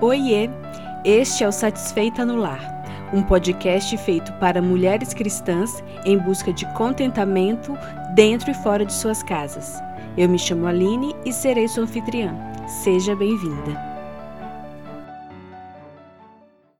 Oiê! Este é o Satisfeita no Lar, um podcast feito para mulheres cristãs em busca de contentamento dentro e fora de suas casas. Eu me chamo Aline e serei sua anfitriã. Seja bem-vinda.